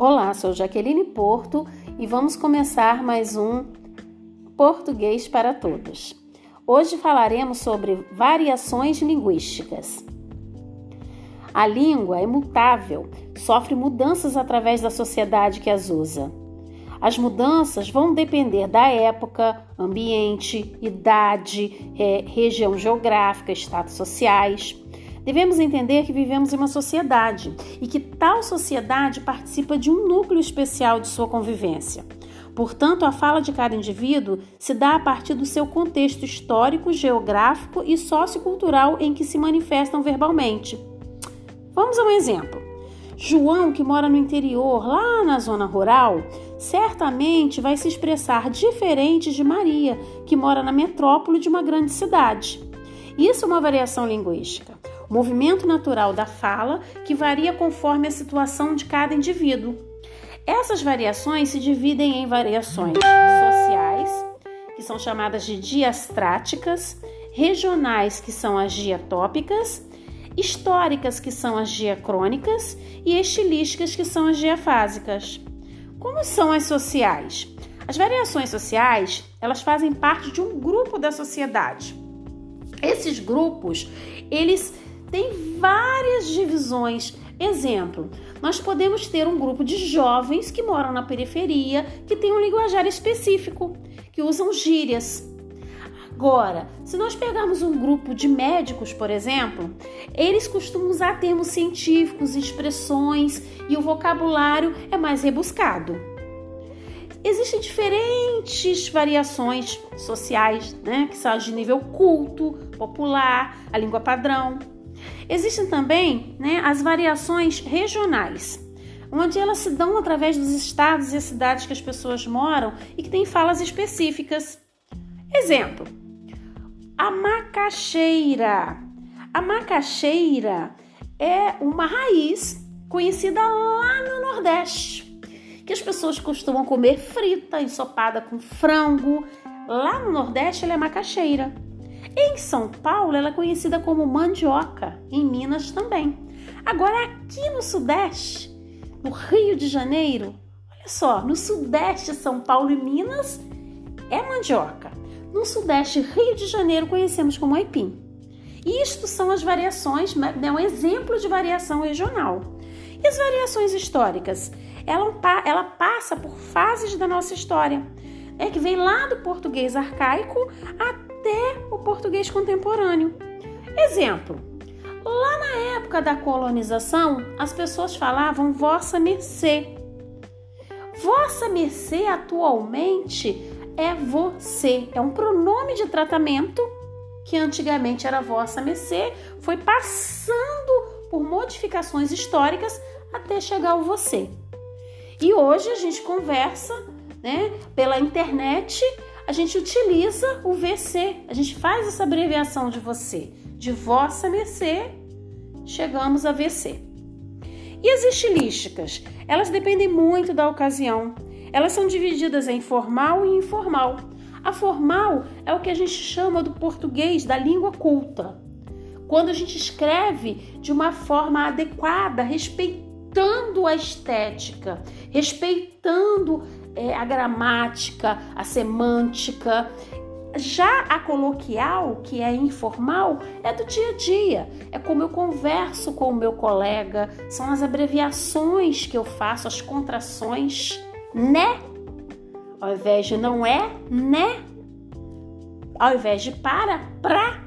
Olá, sou Jaqueline Porto e vamos começar mais um Português para Todos. Hoje falaremos sobre variações linguísticas. A língua é mutável, sofre mudanças através da sociedade que as usa. As mudanças vão depender da época, ambiente, idade, é, região geográfica, status sociais. Devemos entender que vivemos em uma sociedade e que tal sociedade participa de um núcleo especial de sua convivência. Portanto, a fala de cada indivíduo se dá a partir do seu contexto histórico, geográfico e sociocultural em que se manifestam verbalmente. Vamos a um exemplo. João, que mora no interior, lá na zona rural, certamente vai se expressar diferente de Maria, que mora na metrópole de uma grande cidade. Isso é uma variação linguística movimento natural da fala que varia conforme a situação de cada indivíduo. Essas variações se dividem em variações sociais, que são chamadas de diastráticas, regionais, que são as diatópicas, históricas, que são as diacrônicas, e estilísticas, que são as diafásicas. Como são as sociais? As variações sociais, elas fazem parte de um grupo da sociedade. Esses grupos, eles tem várias divisões. Exemplo, nós podemos ter um grupo de jovens que moram na periferia, que tem um linguajar específico, que usam gírias. Agora, se nós pegarmos um grupo de médicos, por exemplo, eles costumam usar termos científicos, expressões e o vocabulário é mais rebuscado. Existem diferentes variações sociais, né, que são de nível culto, popular, a língua padrão. Existem também né, as variações regionais, onde elas se dão através dos estados e cidades que as pessoas moram e que têm falas específicas. Exemplo: a macaxeira. A macaxeira é uma raiz conhecida lá no Nordeste, que as pessoas costumam comer frita, ensopada com frango. Lá no Nordeste ela é macaxeira. Em São Paulo, ela é conhecida como mandioca, em Minas também. Agora, aqui no Sudeste, no Rio de Janeiro, olha só, no Sudeste, São Paulo e Minas, é mandioca. No Sudeste, Rio de Janeiro, conhecemos como aipim. Isto são as variações, é um exemplo de variação regional. E as variações históricas? Ela, ela passa por fases da nossa história, é que vem lá do português arcaico até até o português contemporâneo. Exemplo: lá na época da colonização, as pessoas falavam vossa mercê. Vossa mercê atualmente é você, é um pronome de tratamento que antigamente era vossa mercê, foi passando por modificações históricas até chegar ao você. E hoje a gente conversa, né, pela internet a gente utiliza o VC, a gente faz essa abreviação de você, de vossa mercê, chegamos a VC. E as estilísticas? Elas dependem muito da ocasião. Elas são divididas em formal e informal. A formal é o que a gente chama do português da língua culta. Quando a gente escreve de uma forma adequada, respeitando a estética, respeitando é, a gramática, a semântica. Já a coloquial, que é informal, é do dia a dia. É como eu converso com o meu colega, são as abreviações que eu faço, as contrações, né? Ao invés de não é, né? Ao invés de para, pra.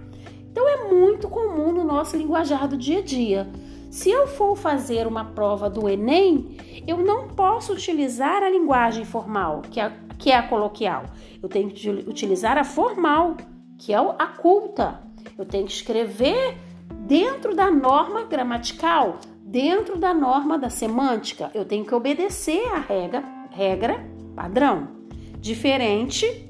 Então é muito comum no nosso linguajar do dia a dia. Se eu for fazer uma prova do Enem, eu não posso utilizar a linguagem formal, que é, que é a coloquial. Eu tenho que utilizar a formal, que é a culta. Eu tenho que escrever dentro da norma gramatical, dentro da norma da semântica. Eu tenho que obedecer a regra, regra padrão, diferente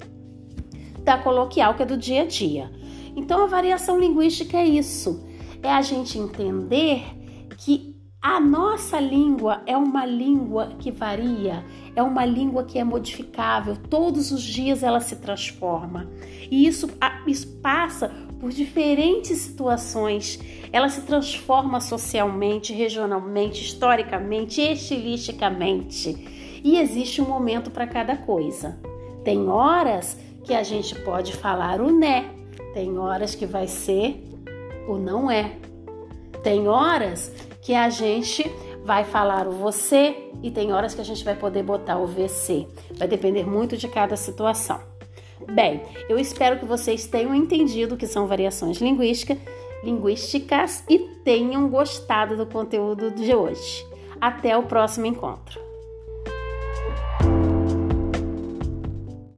da coloquial, que é do dia a dia. Então, a variação linguística é isso: é a gente entender que a nossa língua é uma língua que varia, é uma língua que é modificável, todos os dias ela se transforma. E isso, isso passa por diferentes situações. Ela se transforma socialmente, regionalmente, historicamente, estilisticamente. E existe um momento para cada coisa. Tem horas que a gente pode falar o né, tem horas que vai ser o não é. Tem horas que a gente vai falar o você e tem horas que a gente vai poder botar o VC. Vai depender muito de cada situação. Bem, eu espero que vocês tenham entendido que são variações linguísticas, linguísticas e tenham gostado do conteúdo de hoje. Até o próximo encontro.